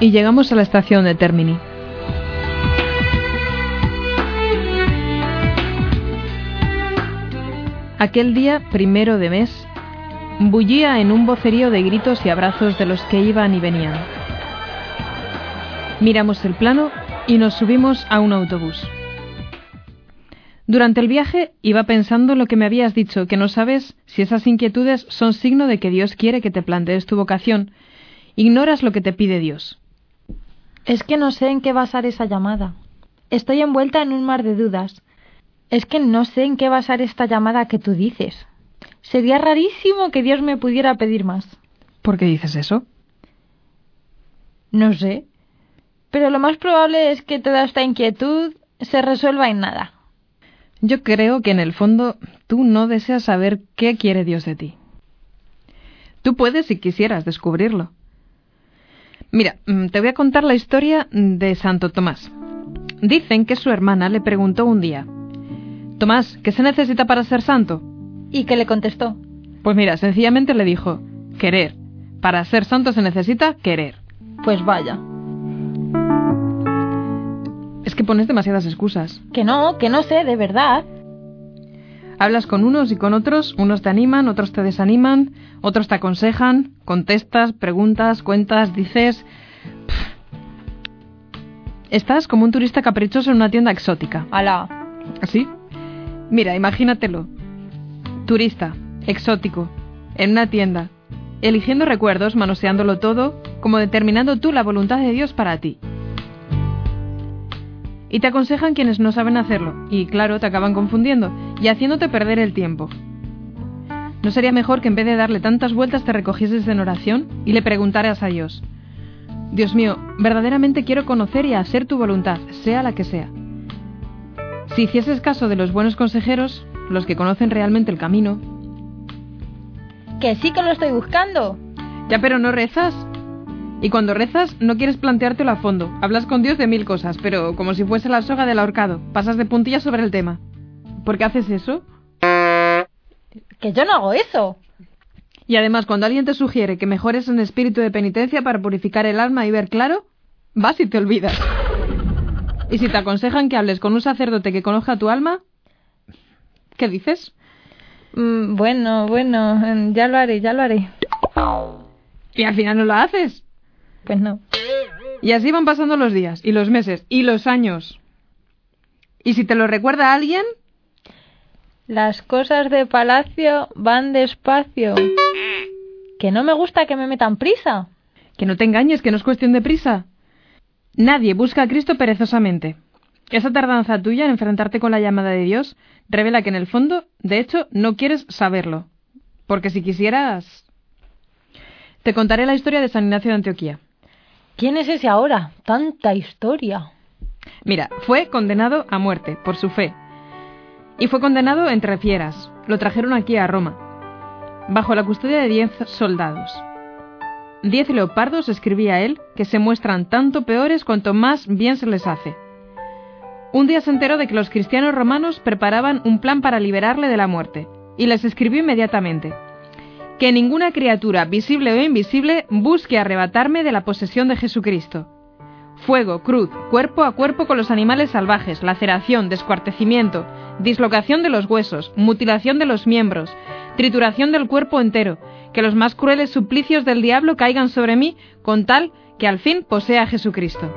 Y llegamos a la estación de Termini. Aquel día, primero de mes, bullía en un vocerío de gritos y abrazos de los que iban y venían. Miramos el plano y nos subimos a un autobús. Durante el viaje iba pensando lo que me habías dicho, que no sabes si esas inquietudes son signo de que Dios quiere que te plantees tu vocación. Ignoras lo que te pide Dios. Es que no sé en qué basar esa llamada. Estoy envuelta en un mar de dudas. Es que no sé en qué basar esta llamada que tú dices. Sería rarísimo que Dios me pudiera pedir más. ¿Por qué dices eso? No sé. Pero lo más probable es que toda esta inquietud se resuelva en nada. Yo creo que en el fondo tú no deseas saber qué quiere Dios de ti. Tú puedes, si quisieras, descubrirlo. Mira, mm, te voy a contar la historia de Santo Tomás. Dicen que su hermana le preguntó un día, Tomás, ¿qué se necesita para ser santo? ¿Y qué le contestó? Pues mira, sencillamente le dijo, querer. Para ser santo se necesita querer. Pues vaya. Es que pones demasiadas excusas. Que no, que no sé, de verdad. Hablas con unos y con otros, unos te animan, otros te desaniman, otros te aconsejan, contestas, preguntas, cuentas, dices... Estás como un turista caprichoso en una tienda exótica. Alá. ¿Así? Mira, imagínatelo. Turista, exótico, en una tienda, eligiendo recuerdos, manoseándolo todo, como determinando tú la voluntad de Dios para ti. Y te aconsejan quienes no saben hacerlo, y claro, te acaban confundiendo y haciéndote perder el tiempo. ¿No sería mejor que en vez de darle tantas vueltas te recogieses en oración y le preguntaras a Dios? Dios mío, verdaderamente quiero conocer y hacer tu voluntad, sea la que sea. Si hicieses caso de los buenos consejeros, los que conocen realmente el camino. Que sí que lo estoy buscando. Ya, pero no rezas. Y cuando rezas, no quieres planteártelo a fondo. Hablas con Dios de mil cosas, pero como si fuese la soga del ahorcado. Pasas de puntillas sobre el tema. ¿Por qué haces eso? Que yo no hago eso. Y además, cuando alguien te sugiere que mejores en espíritu de penitencia para purificar el alma y ver claro, vas y te olvidas. Y si te aconsejan que hables con un sacerdote que conozca tu alma, ¿qué dices? Mm, bueno, bueno, ya lo haré, ya lo haré. Y al final no lo haces. Pues no. Y así van pasando los días, y los meses, y los años. Y si te lo recuerda alguien, Las cosas de palacio van despacio. Que no me gusta que me metan prisa. que no te engañes, que no es cuestión de prisa. Nadie busca a Cristo perezosamente. Esa tardanza tuya en enfrentarte con la llamada de Dios revela que en el fondo, de hecho, no quieres saberlo. Porque si quisieras... Te contaré la historia de San Ignacio de Antioquía. ¿Quién es ese ahora? Tanta historia. Mira, fue condenado a muerte por su fe. Y fue condenado entre fieras. Lo trajeron aquí a Roma, bajo la custodia de diez soldados. Diez leopardos, escribía él, que se muestran tanto peores cuanto más bien se les hace. Un día se enteró de que los cristianos romanos preparaban un plan para liberarle de la muerte, y les escribió inmediatamente que ninguna criatura, visible o invisible, busque arrebatarme de la posesión de Jesucristo. Fuego, cruz, cuerpo a cuerpo con los animales salvajes, laceración, descuartecimiento, dislocación de los huesos, mutilación de los miembros, trituración del cuerpo entero, que los más crueles suplicios del diablo caigan sobre mí, con tal que al fin posea a Jesucristo.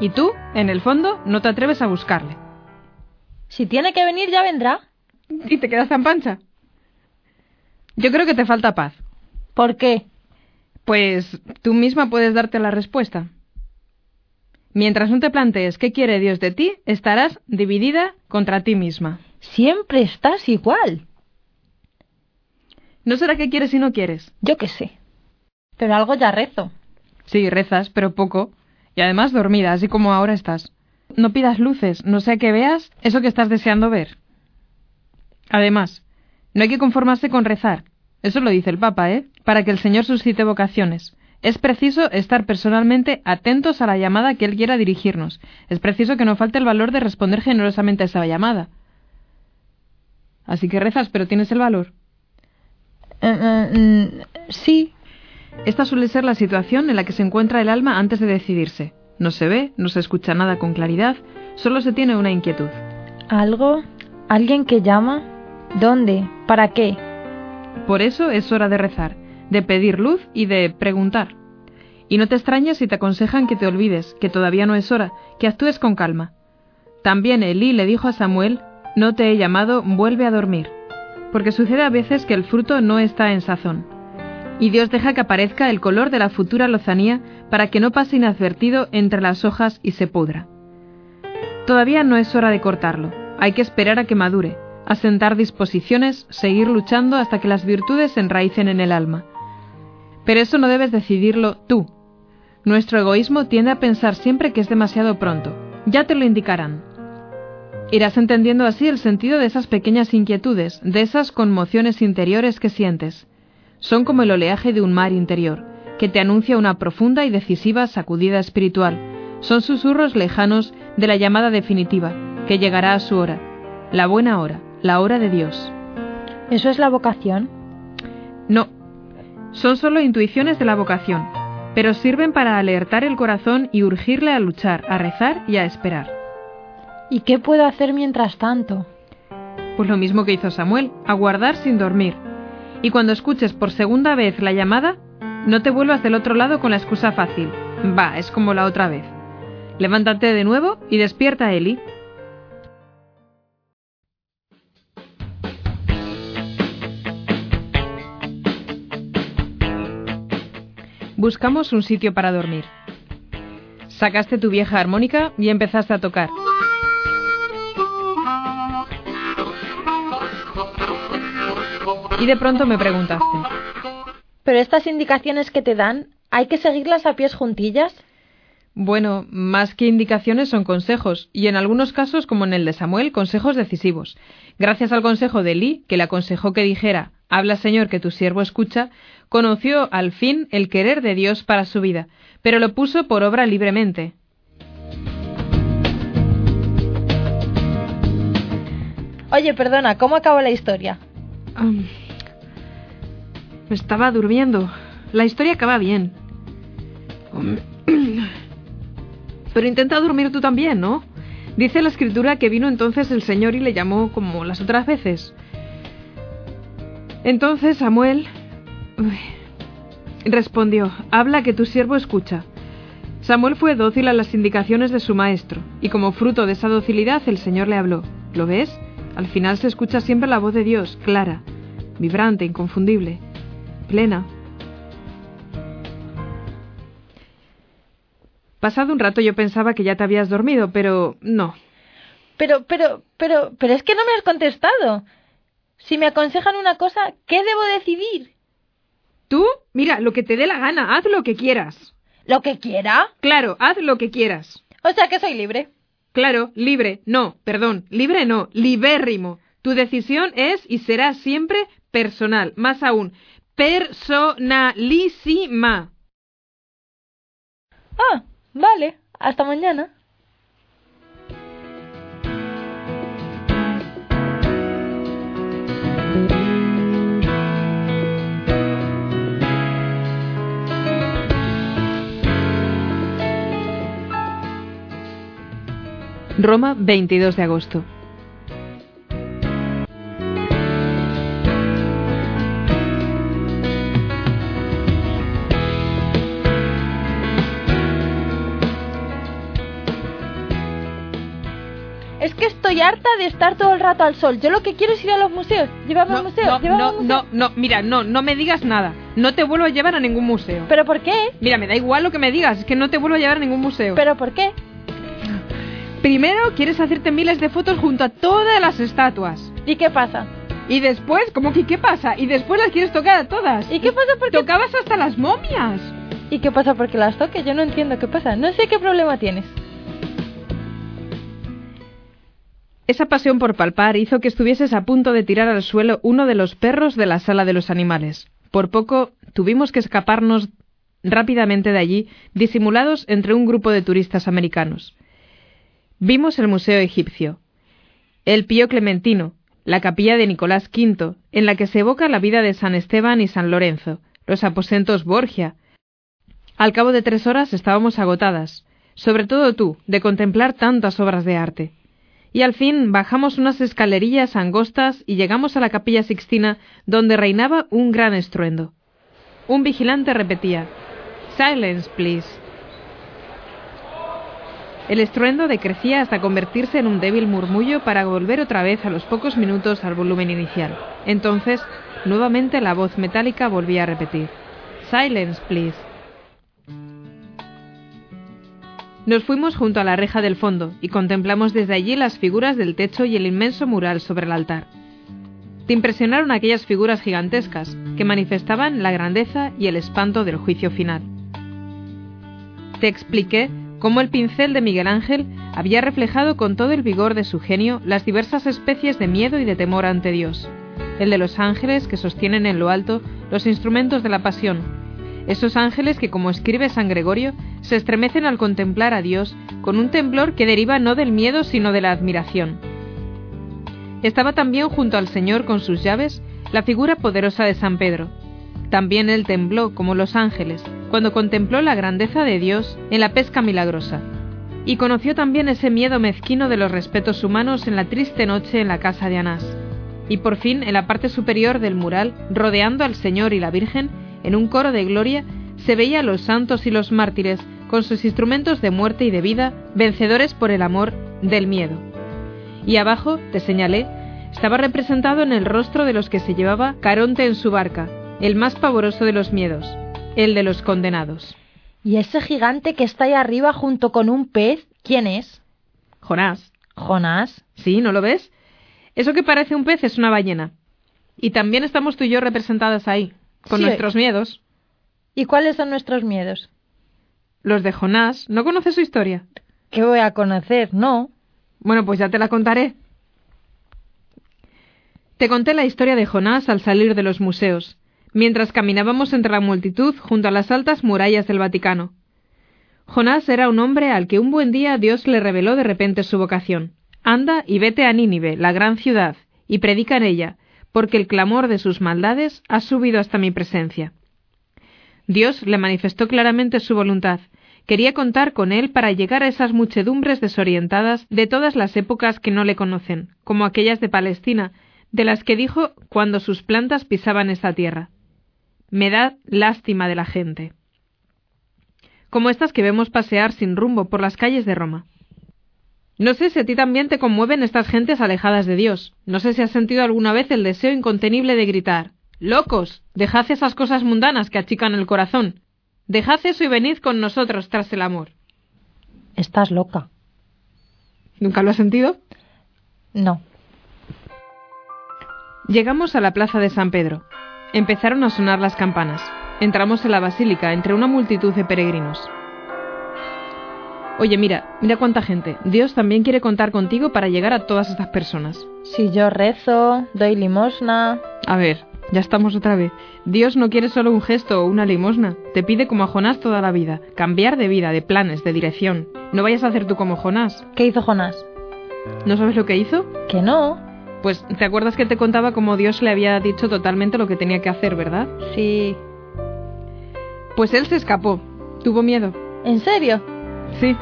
Y tú, en el fondo, no te atreves a buscarle. Si tiene que venir, ya vendrá. Y te quedas tan pancha. Yo creo que te falta paz. ¿Por qué? Pues tú misma puedes darte la respuesta. Mientras no te plantees qué quiere Dios de ti, estarás dividida contra ti misma. Siempre estás igual. ¿No será que quieres y no quieres? Yo qué sé. Pero algo ya rezo. Sí, rezas, pero poco. Y además dormida, así como ahora estás. No pidas luces, no sea que veas eso que estás deseando ver. Además, no hay que conformarse con rezar. Eso lo dice el Papa, ¿eh? Para que el Señor suscite vocaciones. Es preciso estar personalmente atentos a la llamada que Él quiera dirigirnos. Es preciso que no falte el valor de responder generosamente a esa llamada. Así que rezas, pero tienes el valor. Eh, eh, mm, sí. Esta suele ser la situación en la que se encuentra el alma antes de decidirse. No se ve, no se escucha nada con claridad, solo se tiene una inquietud. ¿Algo? ¿Alguien que llama? ¿Dónde? ¿Para qué? Por eso es hora de rezar, de pedir luz y de preguntar. Y no te extrañes si te aconsejan que te olvides, que todavía no es hora, que actúes con calma. También Elí le dijo a Samuel, no te he llamado, vuelve a dormir. Porque sucede a veces que el fruto no está en sazón. Y Dios deja que aparezca el color de la futura lozanía para que no pase inadvertido entre las hojas y se pudra. Todavía no es hora de cortarlo, hay que esperar a que madure, asentar disposiciones, seguir luchando hasta que las virtudes se enraicen en el alma. Pero eso no debes decidirlo tú. Nuestro egoísmo tiende a pensar siempre que es demasiado pronto. Ya te lo indicarán. Irás entendiendo así el sentido de esas pequeñas inquietudes, de esas conmociones interiores que sientes. Son como el oleaje de un mar interior, que te anuncia una profunda y decisiva sacudida espiritual. Son susurros lejanos de la llamada definitiva, que llegará a su hora, la buena hora, la hora de Dios. ¿Eso es la vocación? No, son solo intuiciones de la vocación, pero sirven para alertar el corazón y urgirle a luchar, a rezar y a esperar. ¿Y qué puedo hacer mientras tanto? Pues lo mismo que hizo Samuel, aguardar sin dormir. Y cuando escuches por segunda vez la llamada, no te vuelvas del otro lado con la excusa fácil. Va, es como la otra vez. Levántate de nuevo y despierta a Eli. Buscamos un sitio para dormir. Sacaste tu vieja armónica y empezaste a tocar. Y de pronto me preguntaste. ¿Pero estas indicaciones que te dan, hay que seguirlas a pies juntillas? Bueno, más que indicaciones son consejos, y en algunos casos, como en el de Samuel, consejos decisivos. Gracias al consejo de Eli, que le aconsejó que dijera, Habla Señor, que tu siervo escucha, conoció al fin el querer de Dios para su vida, pero lo puso por obra libremente. Oye, perdona, ¿cómo acabó la historia? Me estaba durmiendo. La historia acaba bien. Pero intenta dormir tú también, ¿no? Dice la escritura que vino entonces el Señor y le llamó como las otras veces. Entonces Samuel respondió, habla que tu siervo escucha. Samuel fue dócil a las indicaciones de su maestro, y como fruto de esa docilidad el Señor le habló. ¿Lo ves? Al final se escucha siempre la voz de Dios, clara, vibrante, inconfundible plena. Pasado un rato yo pensaba que ya te habías dormido, pero no. Pero, pero, pero, pero es que no me has contestado. Si me aconsejan una cosa, ¿qué debo decidir? Tú, mira, lo que te dé la gana, haz lo que quieras. ¿Lo que quiera? Claro, haz lo que quieras. O sea que soy libre. Claro, libre. No, perdón, libre no, libérrimo. Tu decisión es y será siempre personal. Más aún, personalísima. Ah, vale. Hasta mañana. Roma, 22 de agosto. estoy harta de estar todo el rato al sol. Yo lo que quiero es ir a los museos. Llevarme al museo. No, no, no, no, mira, no, no me digas nada. No te vuelvo a llevar a ningún museo. ¿Pero por qué? Mira, me da igual lo que me digas, es que no te vuelvo a llevar a ningún museo. ¿Pero por qué? Primero quieres hacerte miles de fotos junto a todas las estatuas. ¿Y qué pasa? Y después, ¿cómo que qué pasa? Y después las quieres tocar a todas. ¿Y qué pasa porque Tocabas hasta las momias. ¿Y qué pasa porque las toque? Yo no entiendo qué pasa. No sé qué problema tienes. Esa pasión por palpar hizo que estuvieses a punto de tirar al suelo uno de los perros de la sala de los animales. Por poco tuvimos que escaparnos rápidamente de allí, disimulados entre un grupo de turistas americanos. Vimos el Museo Egipcio, el Pío Clementino, la capilla de Nicolás V, en la que se evoca la vida de San Esteban y San Lorenzo, los aposentos Borgia. Al cabo de tres horas estábamos agotadas, sobre todo tú, de contemplar tantas obras de arte. Y al fin bajamos unas escalerillas angostas y llegamos a la capilla sixtina, donde reinaba un gran estruendo. Un vigilante repetía Silence, please. El estruendo decrecía hasta convertirse en un débil murmullo para volver otra vez a los pocos minutos al volumen inicial. Entonces, nuevamente la voz metálica volvía a repetir Silence, please. Nos fuimos junto a la reja del fondo y contemplamos desde allí las figuras del techo y el inmenso mural sobre el altar. Te impresionaron aquellas figuras gigantescas que manifestaban la grandeza y el espanto del juicio final. Te expliqué cómo el pincel de Miguel Ángel había reflejado con todo el vigor de su genio las diversas especies de miedo y de temor ante Dios, el de los ángeles que sostienen en lo alto los instrumentos de la pasión, esos ángeles que, como escribe San Gregorio, se estremecen al contemplar a Dios con un temblor que deriva no del miedo sino de la admiración. Estaba también junto al Señor con sus llaves la figura poderosa de San Pedro. También él tembló como los ángeles cuando contempló la grandeza de Dios en la pesca milagrosa. Y conoció también ese miedo mezquino de los respetos humanos en la triste noche en la casa de Anás. Y por fin, en la parte superior del mural, rodeando al Señor y la Virgen, en un coro de gloria, se veía a los santos y los mártires con sus instrumentos de muerte y de vida, vencedores por el amor del miedo. Y abajo, te señalé, estaba representado en el rostro de los que se llevaba Caronte en su barca, el más pavoroso de los miedos, el de los condenados. ¿Y ese gigante que está ahí arriba junto con un pez, quién es? Jonás. Jonás. Sí, ¿no lo ves? Eso que parece un pez es una ballena. Y también estamos tú y yo representadas ahí, con Sí. nuestros miedos. ¿Y cuáles son nuestros miedos? Los de Jonás. ¿No conoces su historia? ¿Qué voy a conocer? No. Bueno, pues ya te la contaré. Te conté la historia de Jonás al salir de los museos, mientras caminábamos entre la multitud junto a las altas murallas del Vaticano. Jonás era un hombre al que un buen día Dios le reveló de repente su vocación. Anda y vete a Nínive, la gran ciudad, y predica en ella, porque el clamor de sus maldades ha subido hasta mi presencia. Dios le manifestó claramente su voluntad. Quería contar con él para llegar a esas muchedumbres desorientadas de todas las épocas que no le conocen, como aquellas de Palestina, de las que dijo cuando sus plantas pisaban esta tierra. Me da lástima de la gente. Como estas que vemos pasear sin rumbo por las calles de Roma. No sé si a ti también te conmueven estas gentes alejadas de Dios. No sé si has sentido alguna vez el deseo incontenible de gritar Locos, dejad esas cosas mundanas que achican el corazón. Dejad eso y venid con nosotros tras el amor. Estás loca. ¿Nunca lo has sentido? No. Llegamos a la plaza de San Pedro. Empezaron a sonar las campanas. Entramos en la basílica entre una multitud de peregrinos. Oye, mira, mira cuánta gente. Dios también quiere contar contigo para llegar a todas estas personas. Si yo rezo, doy limosna. A ver, ya estamos otra vez. Dios no quiere solo un gesto o una limosna. Te pide como a Jonás toda la vida. Cambiar de vida, de planes, de dirección. No vayas a hacer tú como Jonás. ¿Qué hizo Jonás? ¿No sabes lo que hizo? Que no. Pues, ¿te acuerdas que te contaba cómo Dios le había dicho totalmente lo que tenía que hacer, verdad? Sí. Pues él se escapó. Tuvo miedo. ¿En serio? Sí.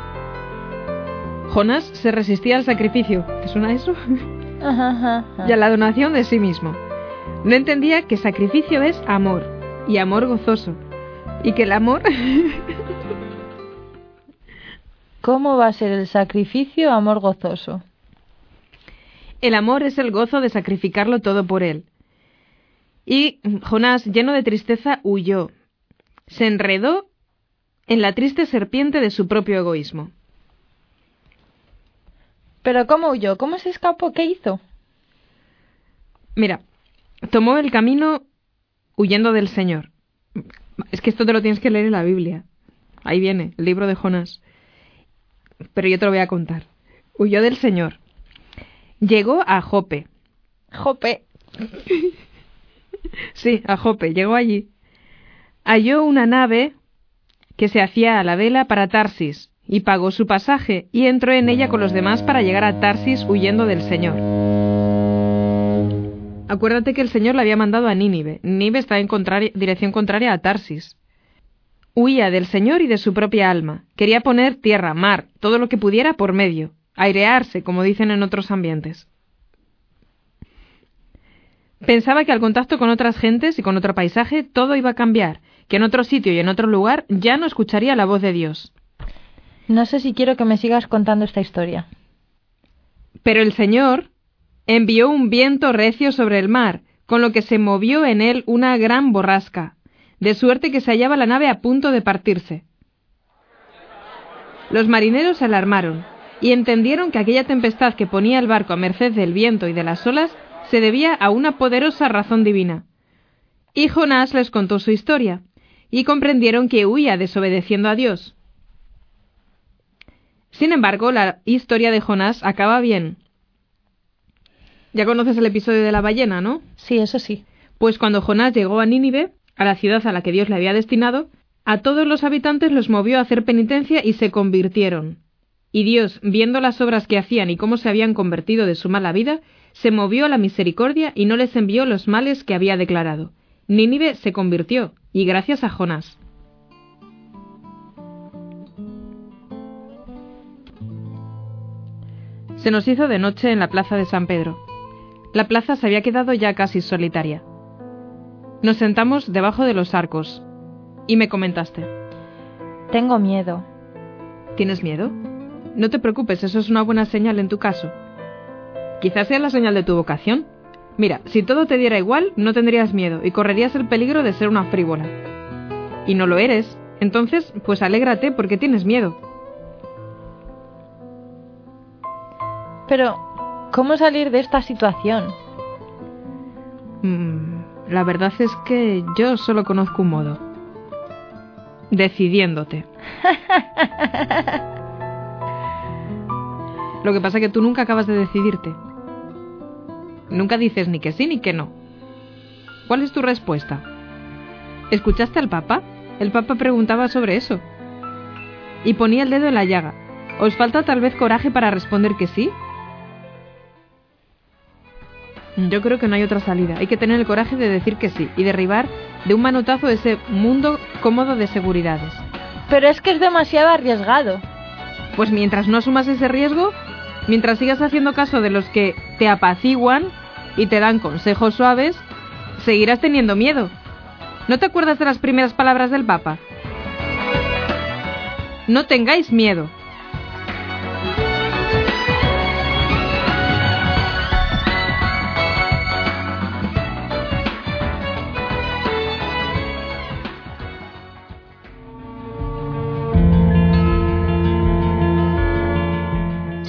Jonás se resistía al sacrificio. ¿Te suena eso? Ajá, ajá, ajá. y a la donación de sí mismo. No entendía que sacrificio es amor, y amor gozoso. Y que el amor... ¿Cómo va a ser el sacrificio amor gozoso? El amor es el gozo de sacrificarlo todo por él. Y Jonás, lleno de tristeza, huyó. Se enredó en la triste serpiente de su propio egoísmo. ¿Pero cómo huyó? ¿Cómo se escapó? ¿Qué hizo? Mira, tomó el camino huyendo del Señor. Es que esto te lo tienes que leer en la Biblia. Ahí viene, el libro de Jonás. Pero yo te lo voy a contar. Huyó del Señor. Llegó a Jope. Jope. sí, a Jope. Llegó allí. Halló una nave que se hacía a la vela para Tarsis y pagó su pasaje y entró en ella con los demás para llegar a Tarsis huyendo del Señor. Acuérdate que el Señor le había mandado a Nínive. Nínive está en dirección contraria a Tarsis. Huía del Señor y de su propia alma. Quería poner tierra, mar, todo lo que pudiera por medio. Airearse, como dicen en otros ambientes. Pensaba que al contacto con otras gentes y con otro paisaje todo iba a cambiar, que en otro sitio y en otro lugar ya no escucharía la voz de Dios. No sé si quiero que me sigas contando esta historia. Pero el Señor envió un viento recio sobre el mar, con lo que se movió en él una gran borrasca, de suerte que se hallaba la nave a punto de partirse. Los marineros se alarmaron y entendieron que aquella tempestad que ponía el barco a merced del viento y de las olas se debía a una poderosa razón divina. Y Jonás les contó su historia, y comprendieron que huía desobedeciendo a Dios. Sin embargo, la historia de Jonás acaba bien. Ya conoces el episodio de la ballena, ¿no? Sí, eso sí. Pues cuando Jonás llegó a Nínive, a la ciudad a la que Dios le había destinado, a todos los habitantes los movió a hacer penitencia y se convirtieron. Y Dios, viendo las obras que hacían y cómo se habían convertido de su mala vida, se movió a la misericordia y no les envió los males que había declarado. Nínive se convirtió, y gracias a Jonás. Se nos hizo de noche en la plaza de San Pedro. La plaza se había quedado ya casi solitaria. Nos sentamos debajo de los arcos, y me comentaste. Tengo miedo. ¿Tienes miedo? No te preocupes, eso es una buena señal en tu caso. Quizás sea la señal de tu vocación. Mira, si todo te diera igual, no tendrías miedo y correrías el peligro de ser una frívola. Y no lo eres. Entonces, pues alégrate porque tienes miedo. Pero, ¿cómo salir de esta situación? Mm, la verdad es que yo solo conozco un modo. Decidiéndote. Lo que pasa es que tú nunca acabas de decidirte. Nunca dices ni que sí ni que no. ¿Cuál es tu respuesta? ¿Escuchaste al Papa? El Papa preguntaba sobre eso. Y ponía el dedo en la llaga. ¿Os falta tal vez coraje para responder que sí? Yo creo que no hay otra salida. Hay que tener el coraje de decir que sí y derribar de un manotazo ese mundo cómodo de seguridades. Pero es que es demasiado arriesgado. Pues mientras no asumas ese riesgo, mientras sigas haciendo caso de los que te apaciguan y te dan consejos suaves, seguirás teniendo miedo. ¿No te acuerdas de las primeras palabras del Papa? No tengáis miedo.